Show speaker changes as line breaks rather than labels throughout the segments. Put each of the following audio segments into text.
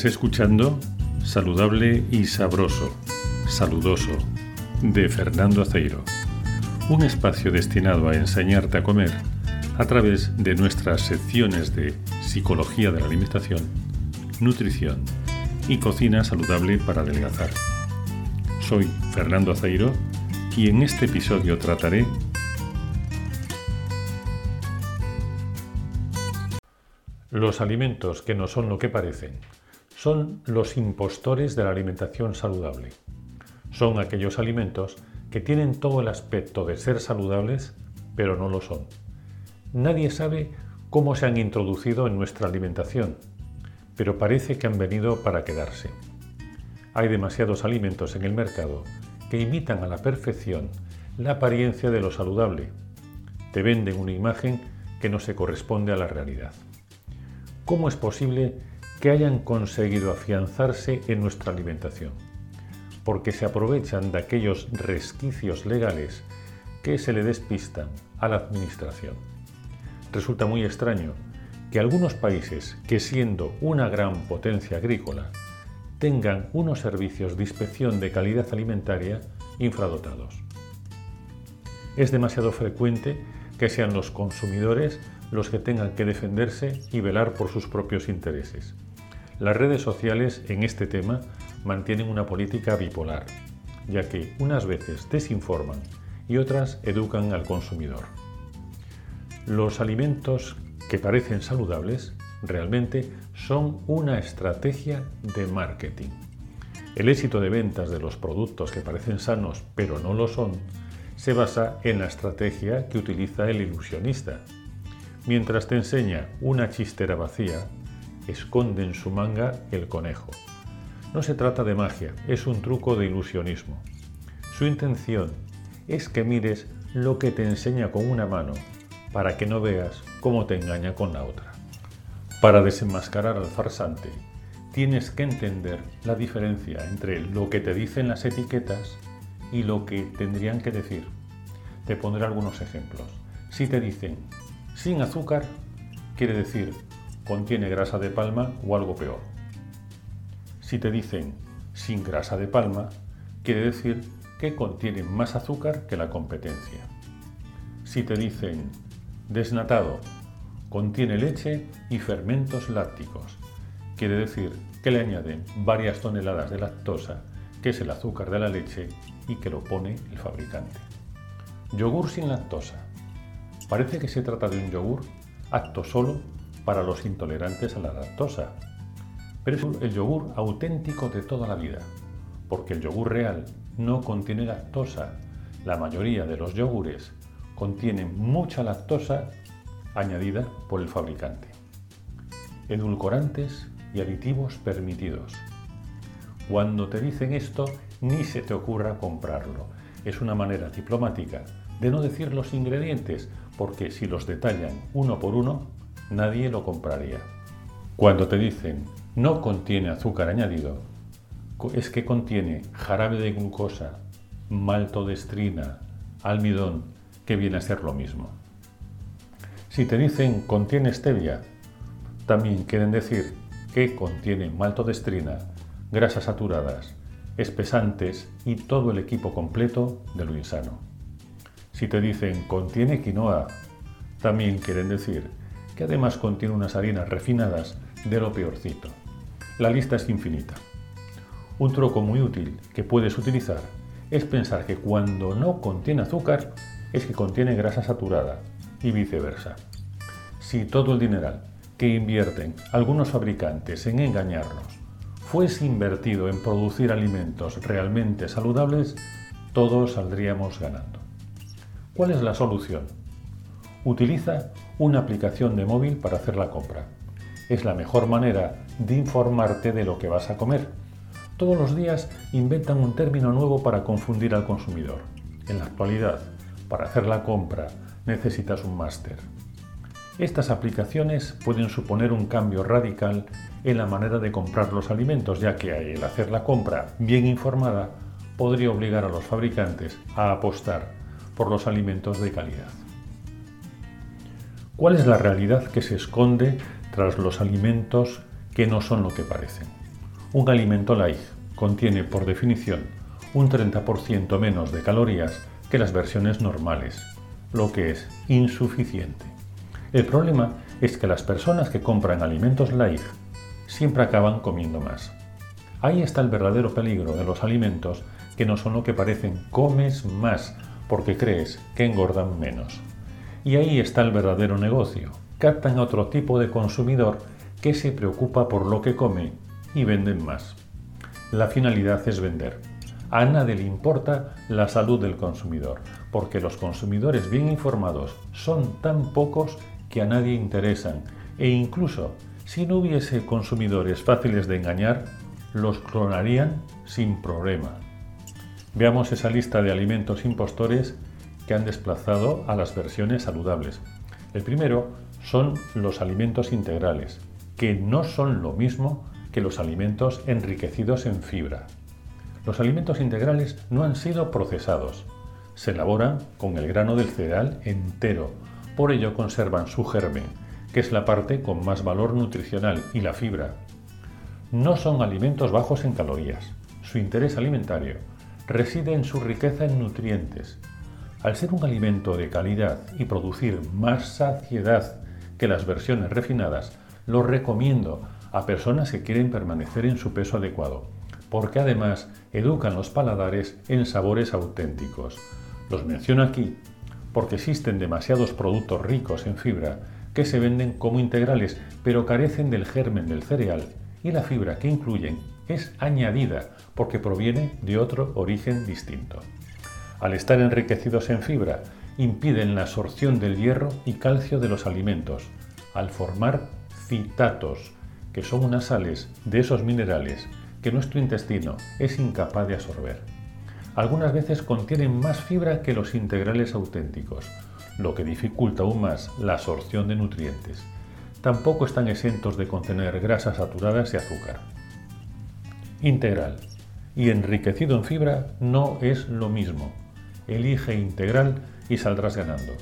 Estás escuchando Saludable y Sabroso, Saludoso, de Fernando Aceiro, un espacio destinado a enseñarte a comer a través de nuestras secciones de Psicología de la Alimentación, Nutrición y Cocina Saludable para Adelgazar. Soy Fernando Aceiro y en este episodio trataré Los alimentos que no son lo que parecen son los impostores de la alimentación saludable. Son aquellos alimentos que tienen todo el aspecto de ser saludables, pero no lo son. Nadie sabe cómo se han introducido en nuestra alimentación, pero parece que han venido para quedarse. Hay demasiados alimentos en el mercado que imitan a la perfección la apariencia de lo saludable. Te venden una imagen que no se corresponde a la realidad. ¿Cómo es posible que hayan conseguido afianzarse en nuestra alimentación? Porque se aprovechan de aquellos resquicios legales que se le despistan a la administración. Resulta muy extraño que algunos países, que siendo una gran potencia agrícola, tengan unos servicios de inspección de calidad alimentaria infradotados. Es demasiado frecuente que sean los consumidores los que tengan que defenderse y velar por sus propios intereses. Las redes sociales en este tema mantienen una política bipolar, ya que unas veces desinforman y otras educan al consumidor. Los alimentos que parecen saludables realmente son una estrategia de marketing. El éxito de ventas de los productos que parecen sanos pero no lo son se basa en la estrategia que utiliza el ilusionista, Mientras te enseña una chistera vacía, esconde en su manga el conejo. No se trata de magia, es un truco de ilusionismo. Su intención es que mires lo que te enseña con una mano para que no veas cómo te engaña con la otra. Para desenmascarar al farsante, tienes que entender la diferencia entre lo que te dicen las etiquetas y lo que tendrían que decir. Te pondré algunos ejemplos. Si te dicen sin azúcar quiere decir contiene grasa de palma o algo peor. Si te dicen sin grasa de palma, quiere decir que contiene más azúcar que la competencia. Si te dicen desnatado, contiene leche y fermentos lácticos, quiere decir que le añaden varias toneladas de lactosa, que es el azúcar de la leche y que lo pone el fabricante. Yogur sin lactosa, Parece que se trata de un yogur apto solo para los intolerantes a la lactosa, pero es el yogur auténtico de toda la vida, porque el yogur real no contiene lactosa. La mayoría de los yogures contienen mucha lactosa añadida por el fabricante. Edulcorantes y aditivos permitidos. Cuando te dicen esto, ni se te ocurra comprarlo. Es una manera diplomática de no decir los ingredientes, porque si los detallan uno por uno, nadie lo compraría. Cuando te dicen no contiene azúcar añadido, es que contiene jarabe de glucosa, maltodestrina, almidón, que viene a ser lo mismo. Si te dicen contiene stevia, también quieren decir que contiene maltodestrina, grasas saturadas, espesantes y todo el equipo completo de lo insano. Si te dicen contiene quinoa, también quieren decir además contiene unas harinas refinadas de lo peorcito. La lista es infinita. Un truco muy útil que puedes utilizar es pensar que cuando no contiene azúcar es que contiene grasa saturada y viceversa. Si todo el dineral que invierten algunos fabricantes en engañarnos fuese invertido en producir alimentos realmente saludables, todos saldríamos ganando. ¿Cuál es la solución? Utiliza una aplicación de móvil para hacer la compra. Es la mejor manera de informarte de lo que vas a comer. Todos los días inventan un término nuevo para confundir al consumidor. En la actualidad, para hacer la compra necesitas un máster. Estas aplicaciones pueden suponer un cambio radical en la manera de comprar los alimentos, ya que el hacer la compra bien informada podría obligar a los fabricantes a apostar por los alimentos de calidad. ¿Cuál es la realidad que se esconde tras los alimentos que no son lo que parecen. Un alimento light contiene por definición un 30% menos de calorías que las versiones normales, lo que es insuficiente. El problema es que las personas que compran alimentos light siempre acaban comiendo más. Ahí está el verdadero peligro de los alimentos que no son lo que parecen. Comes más porque crees que engordan menos. Y ahí está el verdadero negocio. Captan a otro tipo de consumidor que se preocupa por lo que come y venden más. La finalidad es vender. A nadie le importa la salud del consumidor, porque los consumidores bien informados son tan pocos que a nadie interesan e incluso si no hubiese consumidores fáciles de engañar, los clonarían sin problema. Veamos esa lista de alimentos impostores que han desplazado a las versiones saludables. El primero son los alimentos integrales, que no son lo mismo que los alimentos enriquecidos en fibra. Los alimentos integrales no han sido procesados. Se elaboran con el grano del cereal entero, por ello conservan su germen que es la parte con más valor nutricional, y la fibra. No son alimentos bajos en calorías. Su interés alimentario reside en su riqueza en nutrientes. Al ser un alimento de calidad y producir más saciedad que las versiones refinadas, lo recomiendo a personas que quieren permanecer en su peso adecuado, porque además educan los paladares en sabores auténticos. Los menciono aquí porque existen demasiados productos ricos en fibra que se venden como integrales, pero carecen del germen del cereal y la fibra que incluyen es añadida porque proviene de otro origen distinto. Al estar enriquecidos en fibra, impiden la absorción del hierro y calcio de los alimentos, al formar citatos, que son unas sales de esos minerales que nuestro intestino es incapaz de absorber. Algunas veces contienen más fibra que los integrales auténticos, lo que dificulta aún más la absorción de nutrientes. Tampoco están exentos de contener grasas saturadas y azúcar. Integral y enriquecido en fibra no es lo mismo. Elige integral y saldrás ganando.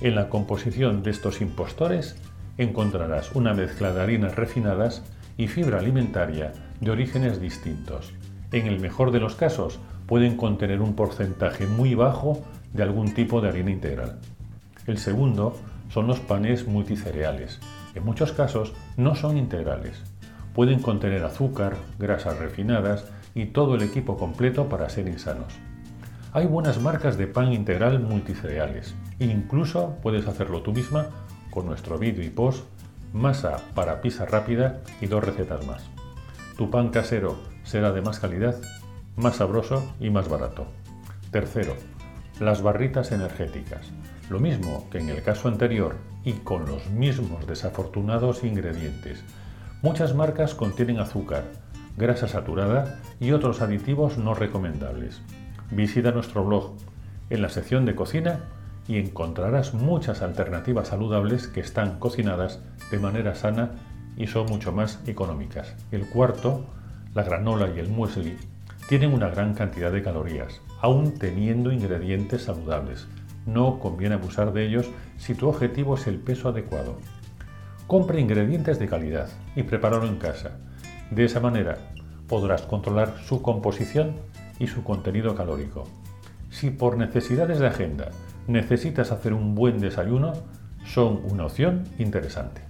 En la composición de estos impostores encontrarás una mezcla de harinas refinadas y fibra alimentaria de orígenes distintos. En el mejor de los casos pueden contener un porcentaje muy bajo de algún tipo de harina integral. El segundo son los panes multicereales. En muchos casos no son integrales. Pueden contener azúcar, grasas refinadas y todo el equipo completo para ser insanos. Hay buenas marcas de pan integral multicereales. Incluso puedes hacerlo tú misma con nuestro vídeo y post, masa para pizza rápida y dos recetas más. Tu pan casero será de más calidad, más sabroso y más barato. Tercero, las barritas energéticas. Lo mismo que en el caso anterior y con los mismos desafortunados ingredientes. Muchas marcas contienen azúcar, grasa saturada y otros aditivos no recomendables. Visita nuestro blog en la sección de cocina y encontrarás muchas alternativas saludables que están cocinadas de manera sana y son mucho más económicas. El cuarto, la granola y el muesli, tienen una gran cantidad de calorías, aún teniendo ingredientes saludables. No conviene abusar de ellos si tu objetivo es el peso adecuado. Compre ingredientes de calidad y prepáralo en casa. De esa manera podrás controlar su composición y su contenido calórico. Si por necesidades de agenda necesitas hacer un buen desayuno, son una opción interesante.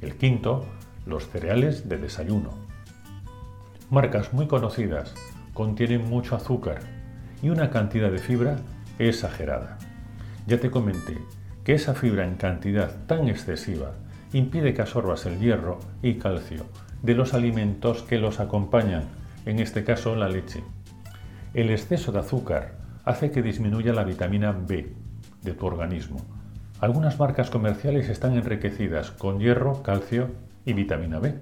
El quinto, los cereales de desayuno. Marcas muy conocidas contienen mucho azúcar y una cantidad de fibra exagerada. Ya te comenté que esa fibra en cantidad tan excesiva impide que absorbas el hierro y calcio de los alimentos que los acompañan, en este caso la leche. El exceso de azúcar hace que disminuya la vitamina B de tu organismo. Algunas marcas comerciales están enriquecidas con hierro, calcio y vitamina B.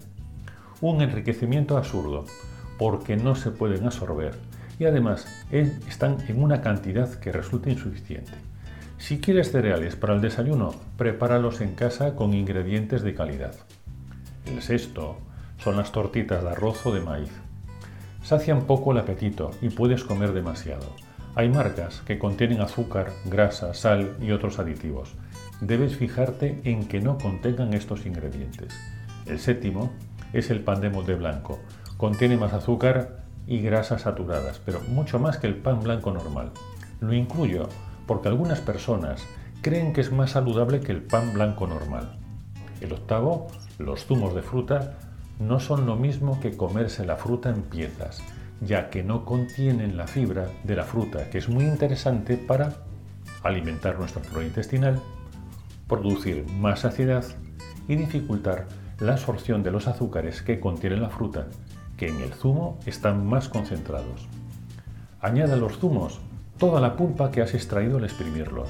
Un enriquecimiento absurdo, porque no se pueden absorber y además están en una cantidad que resulta insuficiente. Si quieres cereales para el desayuno, prepáralos en casa con ingredientes de calidad. El sexto son las tortitas de arroz o de maíz. Sacian poco el apetito y puedes comer demasiado. Hay marcas que contienen azúcar, grasa, sal y otros aditivos. Debes fijarte en que no contengan estos ingredientes. El séptimo es el pan de molde blanco. Contiene más azúcar y grasas saturadas, pero mucho más que el pan blanco normal. Lo incluyo porque algunas personas creen que es más saludable que el pan blanco normal. El octavo, los zumos de fruta, no son lo mismo que comerse la fruta en piezas, ya que no contienen la fibra de la fruta, que es muy interesante para alimentar nuestra flora intestinal, producir más saciedad y dificultar la absorción de los azúcares que contiene la fruta, que en el zumo están más concentrados. Añade a los zumos toda la pulpa que has extraído al exprimirlos.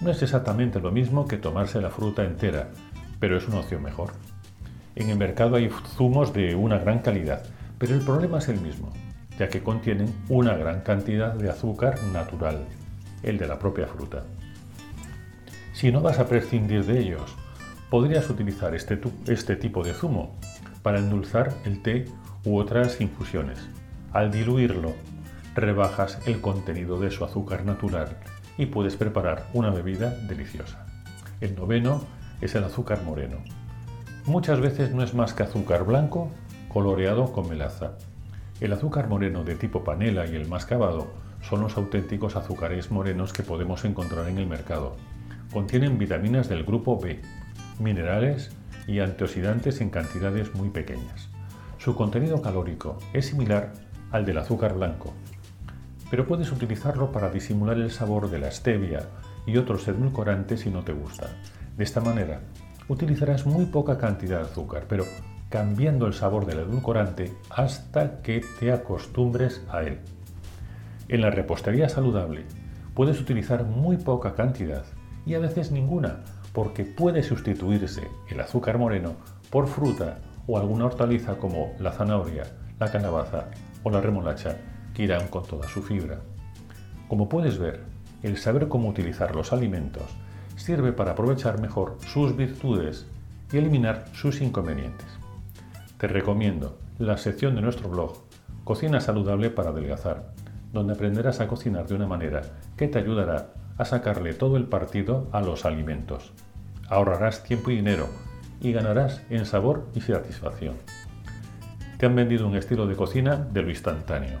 No es exactamente lo mismo que tomarse la fruta entera, pero es una opción mejor. En el mercado hay zumos de una gran calidad, pero el problema es el mismo, ya que contienen una gran cantidad de azúcar natural, el de la propia fruta. Si no vas a prescindir de ellos, podrías utilizar este, este tipo de zumo para endulzar el té u otras infusiones. Al diluirlo, rebajas el contenido de su azúcar natural y puedes preparar una bebida deliciosa. El noveno es el azúcar moreno. Muchas veces no es más que azúcar blanco coloreado con melaza. El azúcar moreno de tipo panela y el mascabado son los auténticos azúcares morenos que podemos encontrar en el mercado. Contienen vitaminas del grupo B, minerales y antioxidantes en cantidades muy pequeñas. Su contenido calórico es similar al del azúcar blanco, pero puedes utilizarlo para disimular el sabor de la stevia y otros edulcorantes si no te gusta. De esta manera, utilizarás muy poca cantidad de azúcar, pero cambiando el sabor del edulcorante hasta que te acostumbres a él. En la repostería saludable puedes utilizar muy poca cantidad y a veces ninguna, porque puede sustituirse el azúcar moreno por fruta o alguna hortaliza como la zanahoria, la calabaza o la remolacha que irán con toda su fibra. Como puedes ver, el saber cómo utilizar los alimentos sirve para aprovechar mejor sus virtudes y eliminar sus inconvenientes. Te recomiendo la sección de nuestro blog Cocina Saludable para Adelgazar, donde aprenderás a cocinar de una manera que te ayudará a sacarle todo el partido a los alimentos. Ahorrarás tiempo y dinero y ganarás en sabor y satisfacción. Te han vendido un estilo de cocina de lo instantáneo.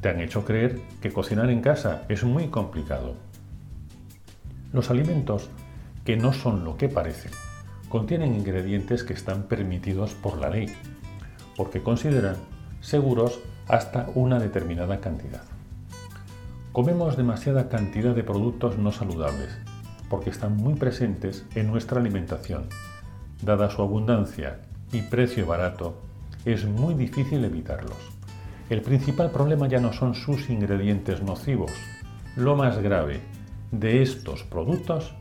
Te han hecho creer que cocinar en casa es muy complicado. Los alimentos que no son lo que parecen contienen ingredientes que están permitidos por la ley, porque consideran seguros hasta una determinada cantidad. Comemos demasiada cantidad de productos no saludables, porque están muy presentes en nuestra alimentación. Dada su abundancia y precio barato, es muy difícil evitarlos. El principal problema ya no son sus ingredientes nocivos. Lo más grave de estos productos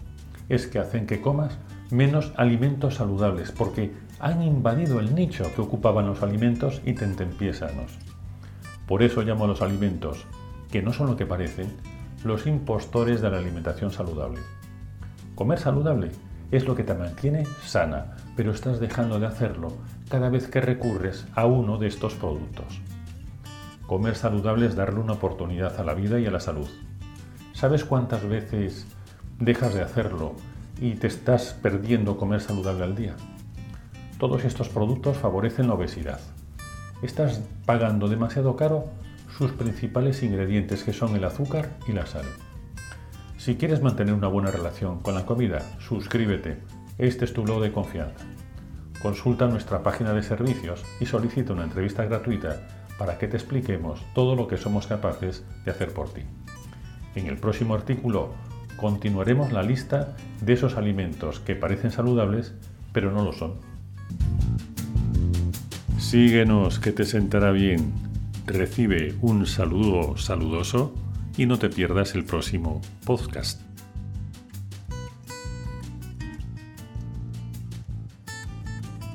es que hacen que comas menos alimentos saludables porque han invadido el nicho que ocupaban los alimentos y tentempiés sanos. Por eso llamo a los alimentos, que no son lo que parecen, los impostores de la alimentación saludable. Comer saludable es lo que te mantiene sana, pero estás dejando de hacerlo cada vez que recurres a uno de estos productos. Comer saludable es darle una oportunidad a la vida y a la salud. ¿Sabes cuántas veces dejas de hacerlo y te estás perdiendo comer saludable al día? Todos estos productos favorecen la obesidad. Estás pagando demasiado caro sus principales ingredientes que son el azúcar y la sal. Si quieres mantener una buena relación con la comida, suscríbete. Este es tu blog de confianza. Consulta nuestra página de servicios y solicita una entrevista gratuita para que te expliquemos todo lo que somos capaces de hacer por ti. En el próximo artículo continuaremos la lista de esos alimentos que parecen saludables pero no lo son. Síguenos que te sentará bien. Recibe un saludo saludoso y no te pierdas el próximo podcast.